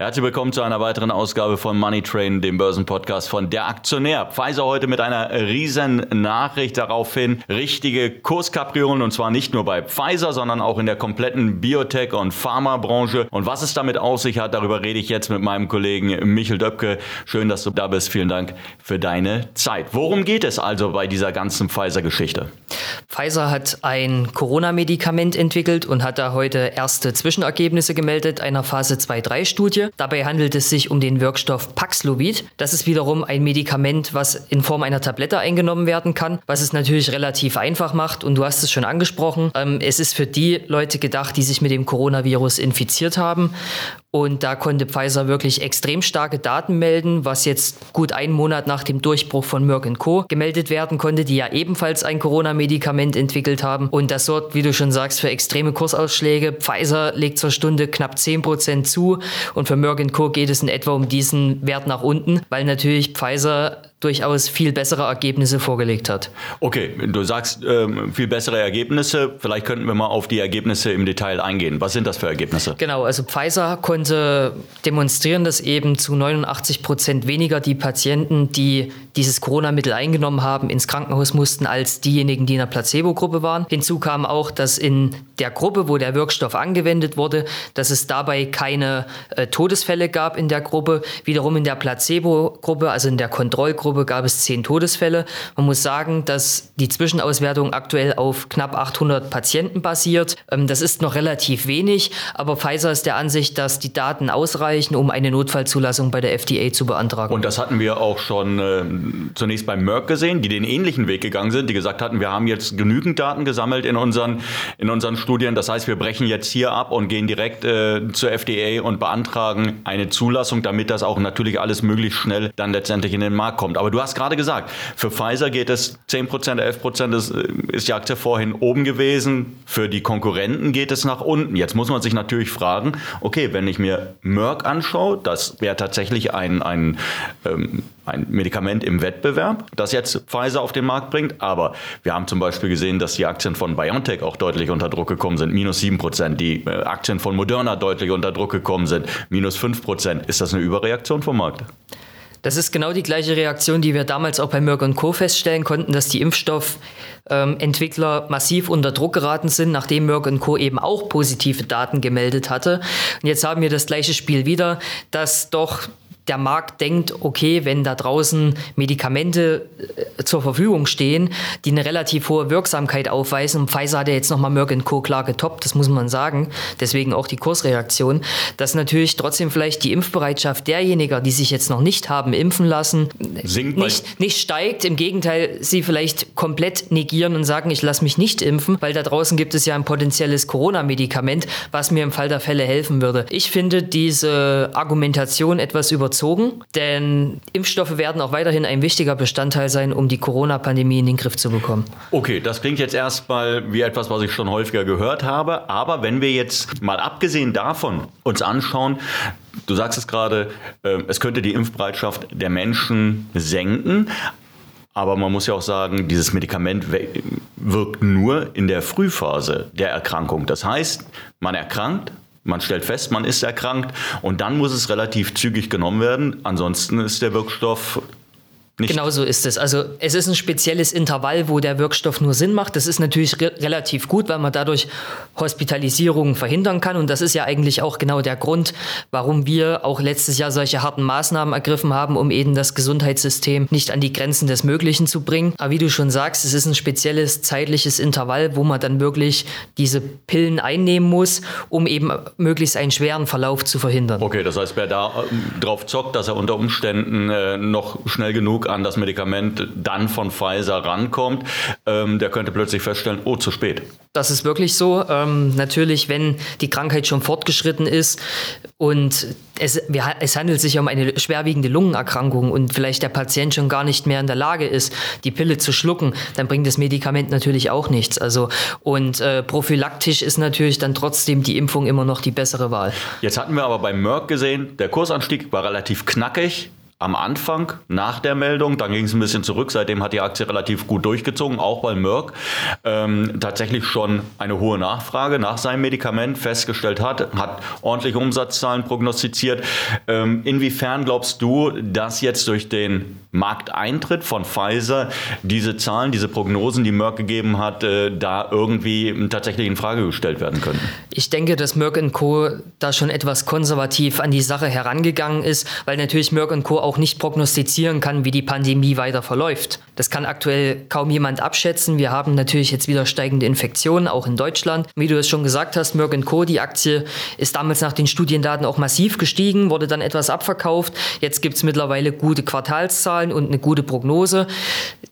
Herzlich willkommen zu einer weiteren Ausgabe von Money Train, dem Börsenpodcast von Der Aktionär. Pfizer heute mit einer riesen Nachricht daraufhin. Richtige Kurskapriolen und zwar nicht nur bei Pfizer, sondern auch in der kompletten Biotech- und Pharmabranche. Und was es damit auf sich hat, darüber rede ich jetzt mit meinem Kollegen Michel Döpke. Schön, dass du da bist. Vielen Dank für deine Zeit. Worum geht es also bei dieser ganzen Pfizer-Geschichte? Pfizer hat ein Corona-Medikament entwickelt und hat da heute erste Zwischenergebnisse gemeldet einer Phase 2-3-Studie. Dabei handelt es sich um den Wirkstoff Paxlovid. Das ist wiederum ein Medikament, was in Form einer Tablette eingenommen werden kann, was es natürlich relativ einfach macht. Und du hast es schon angesprochen. Ähm, es ist für die Leute gedacht, die sich mit dem Coronavirus infiziert haben. Und da konnte Pfizer wirklich extrem starke Daten melden, was jetzt gut einen Monat nach dem Durchbruch von Merck Co. gemeldet werden konnte, die ja ebenfalls ein Corona-Medikament entwickelt haben. Und das sorgt, wie du schon sagst, für extreme Kursausschläge. Pfizer legt zur Stunde knapp 10% zu und für Merck Co. geht es in etwa um diesen Wert nach unten, weil natürlich Pfizer durchaus viel bessere Ergebnisse vorgelegt hat. Okay, du sagst ähm, viel bessere Ergebnisse. Vielleicht könnten wir mal auf die Ergebnisse im Detail eingehen. Was sind das für Ergebnisse? Genau, also Pfizer konnte demonstrieren, dass eben zu 89 Prozent weniger die Patienten, die dieses Corona-Mittel eingenommen haben, ins Krankenhaus mussten, als diejenigen, die in der Placebo-Gruppe waren. Hinzu kam auch, dass in der Gruppe, wo der Wirkstoff angewendet wurde, dass es dabei keine äh, Todesfälle gab in der Gruppe. Wiederum in der Placebo-Gruppe, also in der Kontrollgruppe, gab es zehn Todesfälle. Man muss sagen, dass die Zwischenauswertung aktuell auf knapp 800 Patienten basiert. Ähm, das ist noch relativ wenig, aber Pfizer ist der Ansicht, dass die Daten ausreichen, um eine Notfallzulassung bei der FDA zu beantragen. Und das hatten wir auch schon äh, zunächst bei Merck gesehen, die den ähnlichen Weg gegangen sind, die gesagt hatten, wir haben jetzt genügend Daten gesammelt in unseren, in unseren Studien. Das heißt, wir brechen jetzt hier ab und gehen direkt äh, zur FDA und beantragen eine Zulassung, damit das auch natürlich alles möglichst schnell dann letztendlich in den Markt kommt. Aber du hast gerade gesagt, für Pfizer geht es 10 Prozent, 11 Prozent, das äh, ist die Aktie vorhin oben gewesen. Für die Konkurrenten geht es nach unten. Jetzt muss man sich natürlich fragen, okay, wenn ich mir Merck anschaue, das wäre tatsächlich ein, ein ähm, ein Medikament im Wettbewerb, das jetzt Pfizer auf den Markt bringt. Aber wir haben zum Beispiel gesehen, dass die Aktien von BioNTech auch deutlich unter Druck gekommen sind, minus 7 Prozent. Die äh, Aktien von Moderna deutlich unter Druck gekommen sind, minus 5 Prozent. Ist das eine Überreaktion vom Markt? Das ist genau die gleiche Reaktion, die wir damals auch bei Merck Co. feststellen konnten, dass die Impfstoffentwickler ähm, massiv unter Druck geraten sind, nachdem Merck Co. eben auch positive Daten gemeldet hatte. Und jetzt haben wir das gleiche Spiel wieder, dass doch der Markt denkt, okay, wenn da draußen Medikamente äh, zur Verfügung stehen, die eine relativ hohe Wirksamkeit aufweisen, und Pfizer hat ja jetzt nochmal Merck Co. klar getoppt, das muss man sagen, deswegen auch die Kursreaktion, dass natürlich trotzdem vielleicht die Impfbereitschaft derjenigen, die sich jetzt noch nicht haben impfen lassen, nicht, nicht steigt. Im Gegenteil, sie vielleicht komplett negieren und sagen, ich lasse mich nicht impfen, weil da draußen gibt es ja ein potenzielles Corona-Medikament, was mir im Fall der Fälle helfen würde. Ich finde diese Argumentation etwas über überzogen, denn Impfstoffe werden auch weiterhin ein wichtiger Bestandteil sein, um die Corona-Pandemie in den Griff zu bekommen. Okay, das klingt jetzt erstmal wie etwas, was ich schon häufiger gehört habe, aber wenn wir jetzt mal abgesehen davon uns anschauen, Du sagst es gerade, ähm, es könnte die Impfbereitschaft der Menschen senken. Aber man muss ja auch sagen, dieses Medikament wirkt nur in der Frühphase der Erkrankung. Das heißt, man erkrankt, man stellt fest, man ist erkrankt und dann muss es relativ zügig genommen werden. Ansonsten ist der Wirkstoff nicht. Genau so ist es. Also es ist ein spezielles Intervall, wo der Wirkstoff nur Sinn macht. Das ist natürlich re relativ gut, weil man dadurch Hospitalisierungen verhindern kann. Und das ist ja eigentlich auch genau der Grund, warum wir auch letztes Jahr solche harten Maßnahmen ergriffen haben, um eben das Gesundheitssystem nicht an die Grenzen des Möglichen zu bringen. Aber wie du schon sagst, es ist ein spezielles zeitliches Intervall, wo man dann wirklich diese Pillen einnehmen muss, um eben möglichst einen schweren Verlauf zu verhindern. Okay, das heißt, wer da äh, drauf zockt, dass er unter Umständen äh, noch schnell genug an das Medikament dann von Pfizer rankommt, ähm, der könnte plötzlich feststellen, oh, zu spät. Das ist wirklich so. Ähm, natürlich, wenn die Krankheit schon fortgeschritten ist und es, wir, es handelt sich um eine schwerwiegende Lungenerkrankung und vielleicht der Patient schon gar nicht mehr in der Lage ist, die Pille zu schlucken, dann bringt das Medikament natürlich auch nichts. Also und äh, prophylaktisch ist natürlich dann trotzdem die Impfung immer noch die bessere Wahl. Jetzt hatten wir aber bei Merck gesehen, der Kursanstieg war relativ knackig am Anfang nach der Meldung, dann ging es ein bisschen zurück, seitdem hat die Aktie relativ gut durchgezogen, auch weil Merck ähm, tatsächlich schon eine hohe Nachfrage nach seinem Medikament festgestellt hat, hat ordentliche Umsatzzahlen prognostiziert. Ähm, inwiefern glaubst du, dass jetzt durch den Markteintritt von Pfizer diese Zahlen, diese Prognosen, die Merck gegeben hat, äh, da irgendwie tatsächlich in Frage gestellt werden können? Ich denke, dass Merck Co. da schon etwas konservativ an die Sache herangegangen ist, weil natürlich Merck Co. auch nicht prognostizieren kann, wie die Pandemie weiter verläuft. Das kann aktuell kaum jemand abschätzen. Wir haben natürlich jetzt wieder steigende Infektionen, auch in Deutschland. Wie du es schon gesagt hast, Merck Co., die Aktie ist damals nach den Studiendaten auch massiv gestiegen, wurde dann etwas abverkauft. Jetzt gibt es mittlerweile gute Quartalszahlen und eine gute Prognose.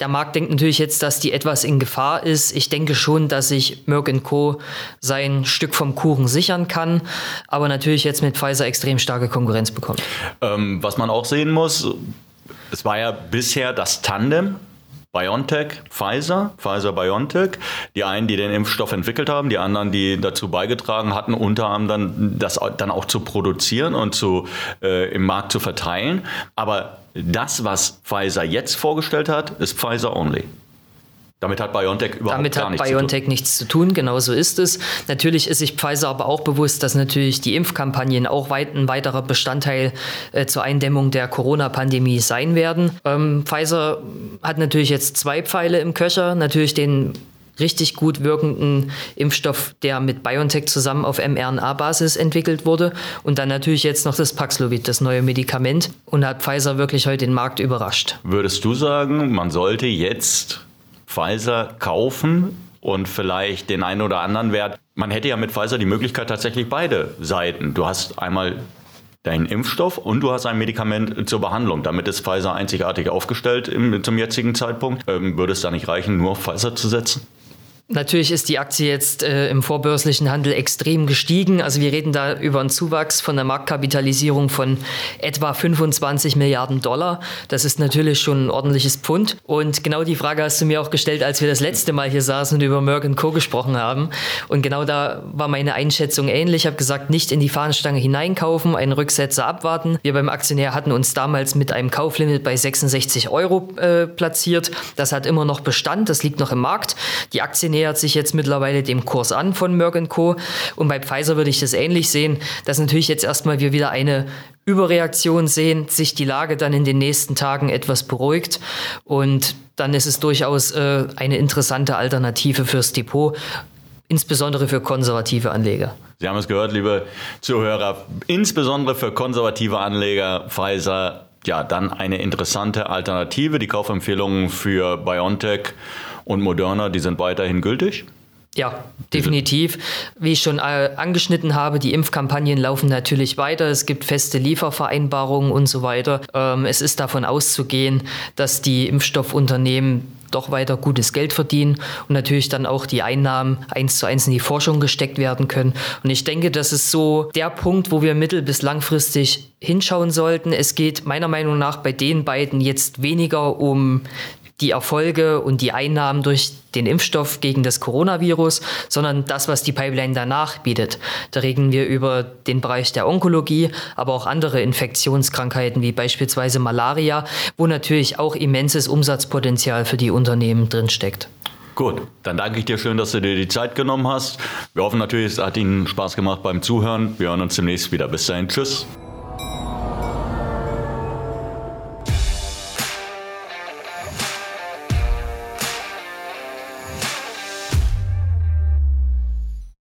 Der Markt denkt natürlich jetzt, dass die etwas in Gefahr ist. Ich denke schon, dass sich Merck Co. sein Stück vom Kuchen sichern kann, aber natürlich jetzt mit Pfizer extrem starke Konkurrenz bekommt. Ähm, was man auch sehen muss, es war ja bisher das Tandem BioNTech, Pfizer, Pfizer BioNTech. Die einen, die den Impfstoff entwickelt haben, die anderen, die dazu beigetragen hatten, unter anderem dann das dann auch zu produzieren und zu, äh, im Markt zu verteilen. Aber das, was Pfizer jetzt vorgestellt hat, ist Pfizer only. Damit hat BioNTech überhaupt Damit gar nichts BioNTech zu tun. nichts zu tun, genau so ist es. Natürlich ist sich Pfizer aber auch bewusst, dass natürlich die Impfkampagnen auch weit, ein weiterer Bestandteil äh, zur Eindämmung der Corona-Pandemie sein werden. Ähm, Pfizer hat natürlich jetzt zwei Pfeile im Köcher, natürlich den richtig gut wirkenden Impfstoff, der mit BioNTech zusammen auf mRNA-Basis entwickelt wurde. Und dann natürlich jetzt noch das Paxlovid, das neue Medikament. Und hat Pfizer wirklich heute den Markt überrascht. Würdest du sagen, man sollte jetzt Pfizer kaufen und vielleicht den einen oder anderen Wert. Man hätte ja mit Pfizer die Möglichkeit tatsächlich beide Seiten. Du hast einmal deinen Impfstoff und du hast ein Medikament zur Behandlung. Damit ist Pfizer einzigartig aufgestellt im, zum jetzigen Zeitpunkt. Ähm, würde es da nicht reichen, nur auf Pfizer zu setzen? Natürlich ist die Aktie jetzt äh, im vorbörslichen Handel extrem gestiegen. Also wir reden da über einen Zuwachs von der Marktkapitalisierung von etwa 25 Milliarden Dollar. Das ist natürlich schon ein ordentliches Pfund. Und genau die Frage hast du mir auch gestellt, als wir das letzte Mal hier saßen und über Merck Co. gesprochen haben. Und genau da war meine Einschätzung ähnlich. Ich habe gesagt, nicht in die Fahnenstange hineinkaufen, einen Rücksetzer abwarten. Wir beim Aktionär hatten uns damals mit einem Kauflimit bei 66 Euro äh, platziert. Das hat immer noch Bestand, das liegt noch im Markt. Die Aktien nähert sich jetzt mittlerweile dem Kurs an von Merck Co. Und bei Pfizer würde ich das ähnlich sehen, dass natürlich jetzt erstmal wir wieder eine Überreaktion sehen, sich die Lage dann in den nächsten Tagen etwas beruhigt und dann ist es durchaus äh, eine interessante Alternative fürs Depot, insbesondere für konservative Anleger. Sie haben es gehört, liebe Zuhörer, insbesondere für konservative Anleger Pfizer ja, dann eine interessante Alternative. Die Kaufempfehlungen für BioNTech und Moderna, die sind weiterhin gültig? Ja, definitiv. Wie ich schon äh, angeschnitten habe, die Impfkampagnen laufen natürlich weiter. Es gibt feste Liefervereinbarungen und so weiter. Ähm, es ist davon auszugehen, dass die Impfstoffunternehmen doch weiter gutes Geld verdienen und natürlich dann auch die Einnahmen eins zu eins in die Forschung gesteckt werden können. Und ich denke, das ist so der Punkt, wo wir mittel- bis langfristig hinschauen sollten. Es geht meiner Meinung nach bei den beiden jetzt weniger um die Erfolge und die Einnahmen durch den Impfstoff gegen das Coronavirus, sondern das, was die Pipeline danach bietet. Da reden wir über den Bereich der Onkologie, aber auch andere Infektionskrankheiten wie beispielsweise Malaria, wo natürlich auch immenses Umsatzpotenzial für die Unternehmen drinsteckt. Gut, dann danke ich dir schön, dass du dir die Zeit genommen hast. Wir hoffen natürlich, es hat Ihnen Spaß gemacht beim Zuhören. Wir hören uns demnächst wieder. Bis dahin, tschüss.